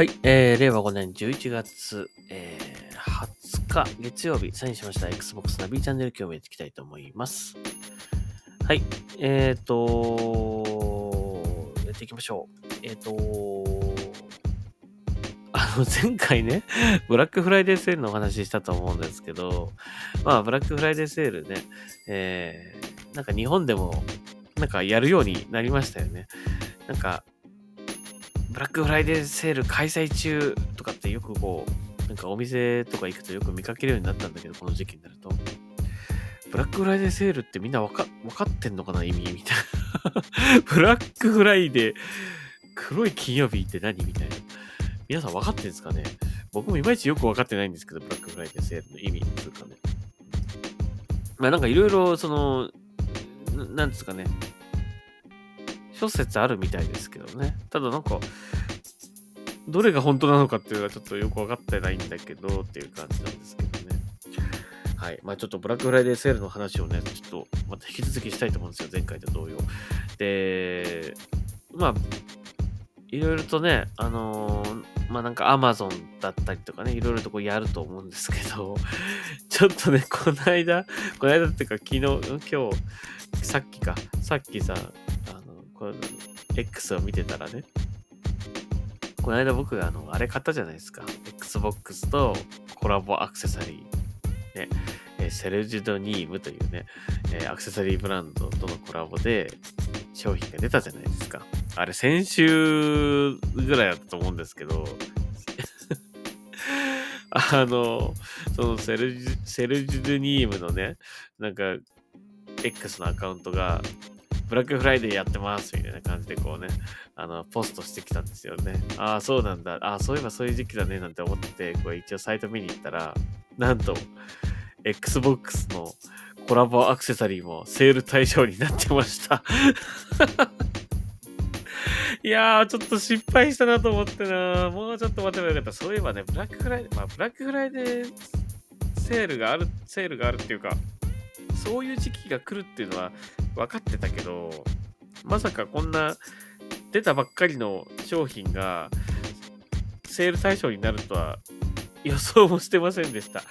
はい、えー、令和5年11月、えー、20日月曜日、サインしました Xbox ナビチャンネル今日もやっていきたいと思います。はい、えーと、やっていきましょう。えーと、あの、前回ね、ブラックフライデーセールのお話ししたと思うんですけど、まあ、ブラックフライデーセールね、えー、なんか日本でも、なんかやるようになりましたよね。なんか、ブラックフライデーセール開催中とかってよくこう、なんかお店とか行くとよく見かけるようになったんだけど、この時期になると。ブラックフライデーセールってみんなわか、わかってんのかな意味みたいな。ブラックフライデー、黒い金曜日って何みたいな。皆さんわかってんですかね？僕もいまいちよくわかってないんですけど、ブラックフライデーセールの意味というかね。まあなんかいろいろ、その、ななんですかね。諸説あるみたいですけどね。ただなんか、どれが本当なのかっていうのはちょっとよくわかってないんだけどっていう感じなんですけどね。はい。まあちょっとブラックフライデーセールの話をね、ちょっとまた引き続きしたいと思うんですよ。前回と同様。で、まあ、いろいろとね、あのーまあなんか Amazon だったりとかね、いろいろとこうやると思うんですけど、ちょっとね、この間、この間っていうか昨日、今日、さっきか、さっきさ、あの、X を見てたらね、この間僕があの、あれ買ったじゃないですか。Xbox とコラボアクセサリー。ね、えセルジュドニームというね、えアクセサリーブランドとのコラボで商品が出たじゃないですか。あれ先週ぐらいだったと思うんですけど、あの、そのセルジュ、セルジュドニームのね、なんか、X のアカウントが、ブラックフライデーやってますみたいな感じでこうね、あの、ポストしてきたんですよね。ああ、そうなんだ。ああ、そういえばそういう時期だね、なんて思って、これ一応サイト見に行ったら、なんと、Xbox のコラボアクセサリーもセール対象になってました。いやー、ちょっと失敗したなと思ってな。もうちょっと待てばよかった。そういえばね、ブラックフライデー、まあ、ブラックフライデーセールがある、セールがあるっていうか、そういう時期が来るっていうのは分かってたけど、まさかこんな出たばっかりの商品がセール対象になるとは予想もしてませんでした。い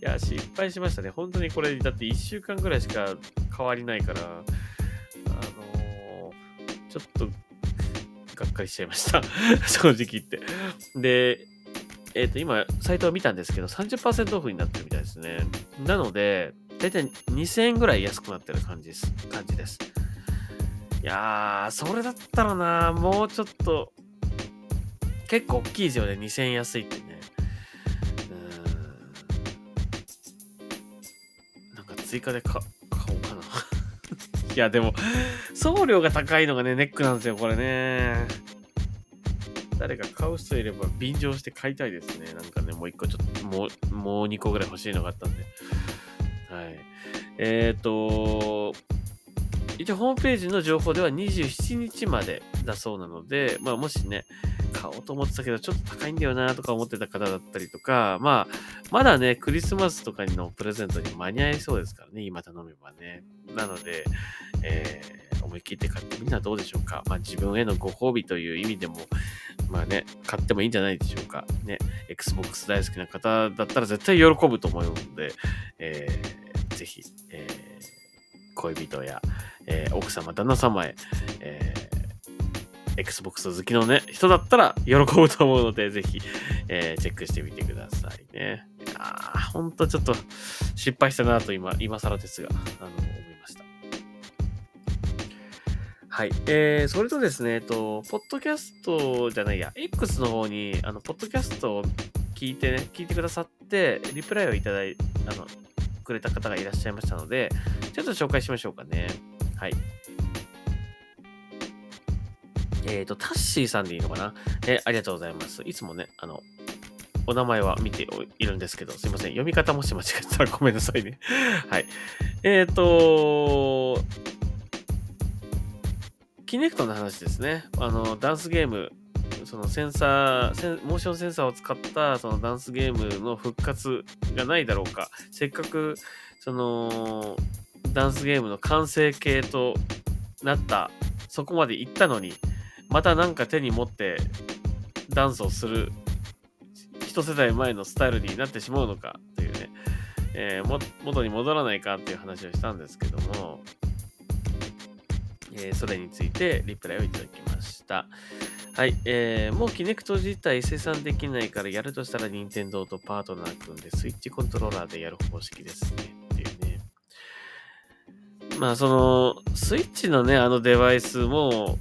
や、失敗しましたね。本当にこれ、だって1週間ぐらいしか変わりないから、あのーちょっと、がっかりしちゃいました。正直言って。で、えっ、と、今、サイトを見たんですけど、30%オフになってるみたいですね。なので、だいたい2000円ぐらい安くなってる感じです。感じです。いやー、それだったらな、もうちょっと、結構大きいですよね。2000円安いってね。うん。なんか追加で買おうかな。いや、でも、送料が高いのがね、ネックなんですよ、これね。誰か買う人いれば便乗して買いたいですね。なんかね、もう一個ちょっと、もう、もう2個ぐらい欲しいのがあったんで。えっ、と、一応ホームページの情報では27日までだそうなので、まあもしね、買おうと思ってたけど、ちょっと高いんだよなとか思ってた方だったりとか、まあ、まだね、クリスマスとかのプレゼントに間に合いそうですからね、今頼めばね。なので、えー思い切って買ってみんなどうでしょうか。まあ自分へのご褒美という意味でも、まあね、買ってもいいんじゃないでしょうか。ね、Xbox 大好きな方だったら絶対喜ぶと思うので、えーぜひ、えー恋人や、えー奥様、旦那様へ、えー Xbox 好きのね、人だったら喜ぶと思うので、ぜひ、えーチェックしてみてくださいね。いやーほんとちょっと失敗したなと今、今更ですが、あの、思いました。はい。えー、それとですね、えっと、ポッドキャストじゃないや、X の方に、あの、ポッドキャストを聞いてね、聞いてくださって、リプライをいただいあの、くれた方がいらっしゃいましたので、ちょっと紹介しましょうかね。はい。えっ、と、タッシーさんでいいのかな？えーありがとうございます。いつもね、あの、お名前は見ているんですけど、すいません。読み方もし間違えたら ごめんなさいね。はい。えっ、と、キネクトの話ですね。あの、ダンスゲーム、そのセンサー、モーションセンサーを使ったそのダンスゲームの復活がないだろうか。せっかく、その、ダンスゲームの完成形となった、そこまで行ったのに、またなんか手に持ってダンスをする一世代前のスタイルになってしまうのかというね、えー、元に戻らないかっていう話をしたんですけども、えー、それについてリプライをいただきました。はい、えー、もうキネクト自体生産できないからやるとしたら任天堂とパートナー組んでスイッチコントローラーでやる方式ですねっていうね。まあそのスイッチのねあのデバイスも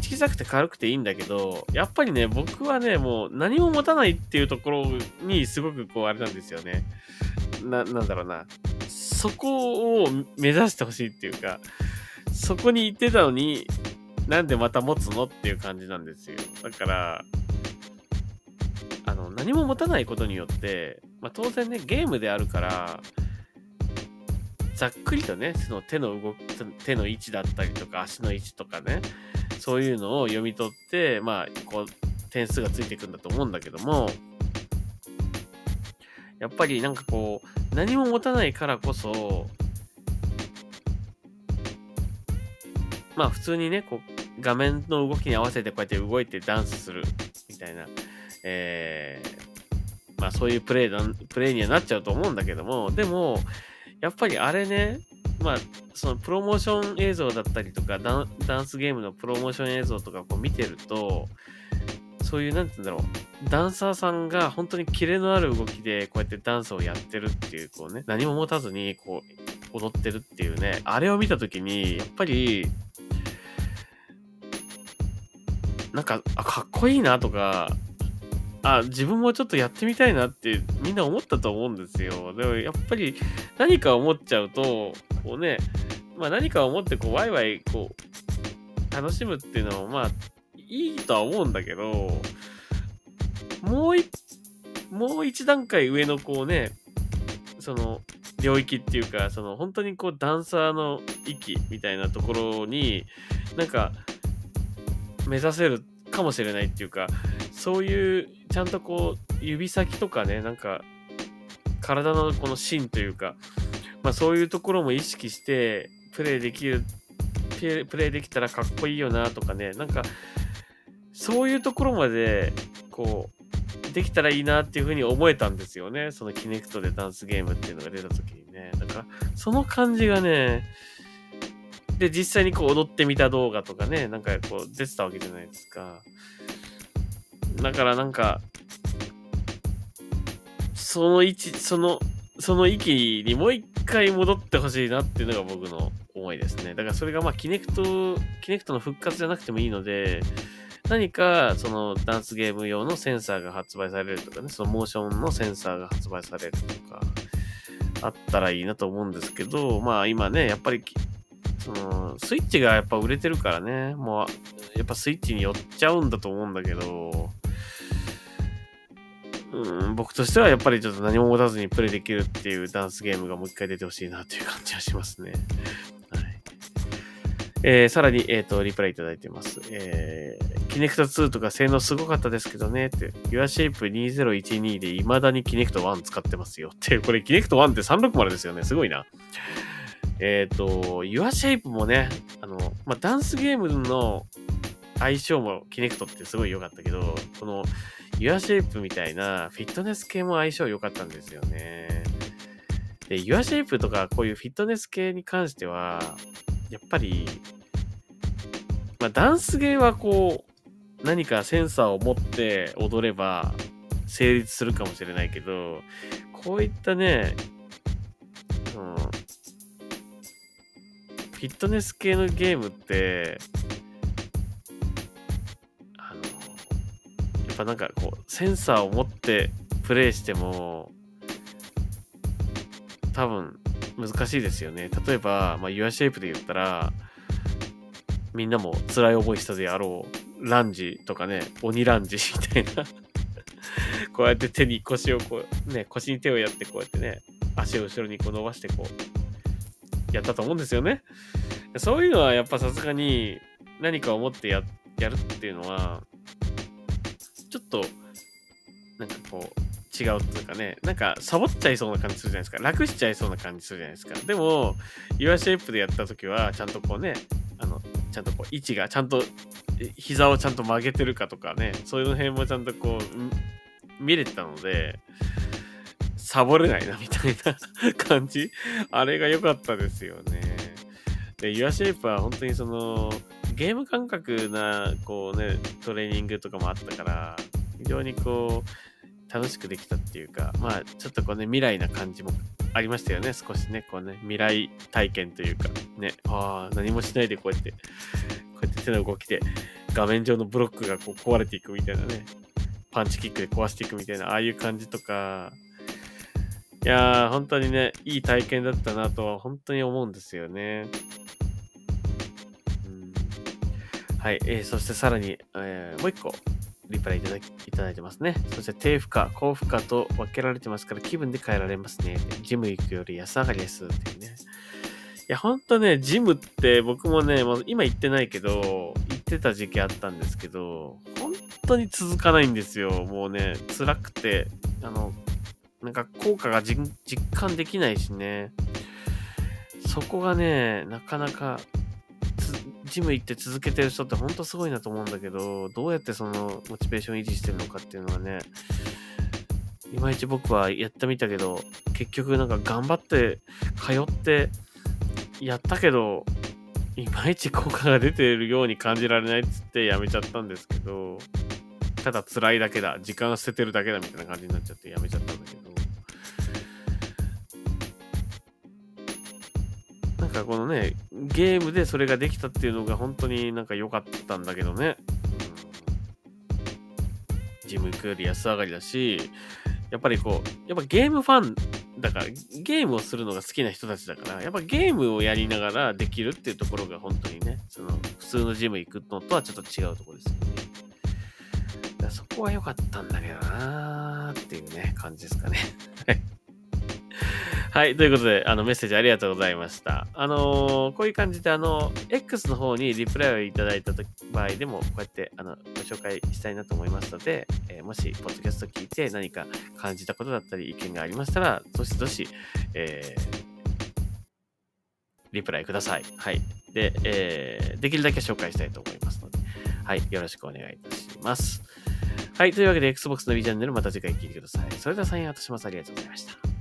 小さくて軽くていいんだけど、やっぱりね、僕はね、もう何も持たないっていうところにすごくこうあれなんですよね。な、なんだろうな。そこを目指してほしいっていうか、そこに行ってたのに、なんでまた持つのっていう感じなんですよ。だから、あの、何も持たないことによって、まあ、当然ね、ゲームであるから、ざっくりとね、その手の動き、手の位置だったりとか、足の位置とかね、そういうのを読み取って、まあ、こう、点数がついていくんだと思うんだけども、やっぱりなんかこう、何も持たないからこそ、まあ普通にね、こう、画面の動きに合わせてこうやって動いてダンスするみたいな、えー、まあそういうプレイだ、プレイにはなっちゃうと思うんだけども、でも、やっぱりあれね、まあ、そのプロモーション映像だったりとかダン、ダンスゲームのプロモーション映像とかこう見てると、そういう、なんて言うんだろう、ダンサーさんが本当にキレのある動きでこうやってダンスをやってるっていう、こうね、何も持たずにこう踊ってるっていうね、あれを見たときに、やっぱり、なんか、あ、かっこいいなとか、あ、自分もちょっとやってみたいなってみんな思ったと思うんですよ。でもやっぱり何か思っちゃうと、こうね、まあ何か思ってこうワイワイこう楽しむっていうのはまあいいとは思うんだけど、もう一、もう一段階上のこうね、その領域っていうか、その本当にこうダンサーの域みたいなところになんか目指せるかもしれないっていうか、そういうちゃんとこう指先とかねなんか体のこの芯というか、まあ、そういうところも意識してプレイできるプレイできたらかっこいいよなとかねなんかそういうところまでこうできたらいいなっていうふうに思えたんですよね。そのキネクトでダンスゲームっていうのが出た時にね。だからその感じがねで実際にこう踊ってみた動画とかねなんかこう出てたわけじゃないですかだからなんか、その位置、その、その域にもう一回戻ってほしいなっていうのが僕の思いですね。だからそれがまあキネクト、キネクトの復活じゃなくてもいいので、何かそのダンスゲーム用のセンサーが発売されるとかね、そのモーションのセンサーが発売されるとか、あったらいいなと思うんですけど、まあ今ね、やっぱり、その、スイッチがやっぱ売れてるからね、もう、やっぱスイッチに寄っちゃうんだと思うんだけど、うん、僕としてはやっぱりちょっと何も持たずにプレイできるっていうダンスゲームがもう一回出てほしいなっていう感じはしますね。はい。えー、さらに、えっ、ー、と、リプライいただいてます。えー、キネクト2とか性能すごかったですけどね、って、YourShape2012 で未だにキネクト1使ってますよ。って、これキネクト1って360ですよね。すごいな。えっ、ー、と、YourShape もね、あの、まあ、ダンスゲームの相性もキネクトってすごい良かったけど、このユアシェイプみたいなフィットネス系も相性良かったんですよね。で、ユアシェイプとかこういうフィットネス系に関しては、やっぱり、まあ、ダンスゲーはこう、何かセンサーを持って踊れば成立するかもしれないけど、こういったね、フィットネス系のゲームって、あの、やっぱなんかこう、センサーを持ってプレイしても、多分難しいですよね。例えば、まあ、YourShape で言ったら、みんなも辛い思いしたであろう、ランジとかね、鬼ランジみたいなこうやって手に腰をこう、ね、腰に手をやってこうやってね、足を後ろにこう伸ばしてこう、やったと思うんですよね。そういうのはやっぱさすがに何かを持ってややるっていうのは、ちょっと、なんかこう、違うっていうかね、なんかサボっちゃいそうな感じするじゃないですか。楽しちゃいそうな感じするじゃないですか。でも、YourShape でやった時は、ちゃんとこうね、あの、ちゃんとこう、位置がちゃんと膝をちゃんと曲げてるかとかね、そういうの辺もちゃんとこう、見れてたので、サボれないなみたいな感じ？あれが良かったですよね。で、ユアシェイプは本当にその、ゲーム感覚な、こうね、トレーニングとかもあったから、非常にこう、楽しくできたっていうか、まあ、ちょっとこうね、未来な感じもありましたよね、少しね、こうね、未来体験というか、ね、ああ、何もしないでこうやって、こうやって手の動きで、画面上のブロックがこう壊れていくみたいなね、パンチキックで壊していくみたいな、ああいう感じとか、いやー、本当にね、いい体験だったなとは本当に思うんですよね。うん、はい、えー、そしてさらに、えー、もう一個、リプライいただきいただいてますね。そして低負荷、高負荷と分けられてますから気分で変えられますね。ジム行くより安上がりですっていうね。いや、ほんとね、ジムって僕もね、もう今行ってないけど、行ってた時期あったんですけど、本当に続かないんですよ。もうね、辛くて、あの、なんか効果が実感できないしね。そこがね、なかなかジム行って続けてる人ってほんとすごいなと思うんだけど、どうやってそのモチベーション維持してるのかっていうのはね、いまいち僕はやってみたけど、結局なんか頑張って通ってやったけど、いまいち効果が出てるように感じられないっつってやめちゃったんですけど、ただ辛いだけだ、時間捨ててるだけだみたいな感じになっちゃってやめちゃったんだけど、かこのね、ゲームでそれができたっていうのが本当になんか良かったんだけどね。うん、ジム行くより安上がりだし、やっぱりこう、やっぱゲームファンだから、ゲームをするのが好きな人たちだから、やっぱゲームをやりながらできるっていうところが本当にね、その普通のジム行くのとはちょっと違うところですよね。そこは良かったんだけどなーっていうね、感じですかね。はい。ということで、あの、メッセージありがとうございました。あのー、こういう感じで、あの、X の方にリプライをいただいた場合でも、こうやって、あの、ご紹介したいなと思いますので、えー、もし、ポッドキャスト聞いて何か感じたことだったり、意見がありましたら、どしどし、えー、リプライください。はい。で、えー、できるだけ紹介したいと思いますので、はい。よろしくお願いいたします。はい。というわけで、Xbox の B チャンネルまた次回聞いてください。それでは、サインアウトします。ありがとうございました。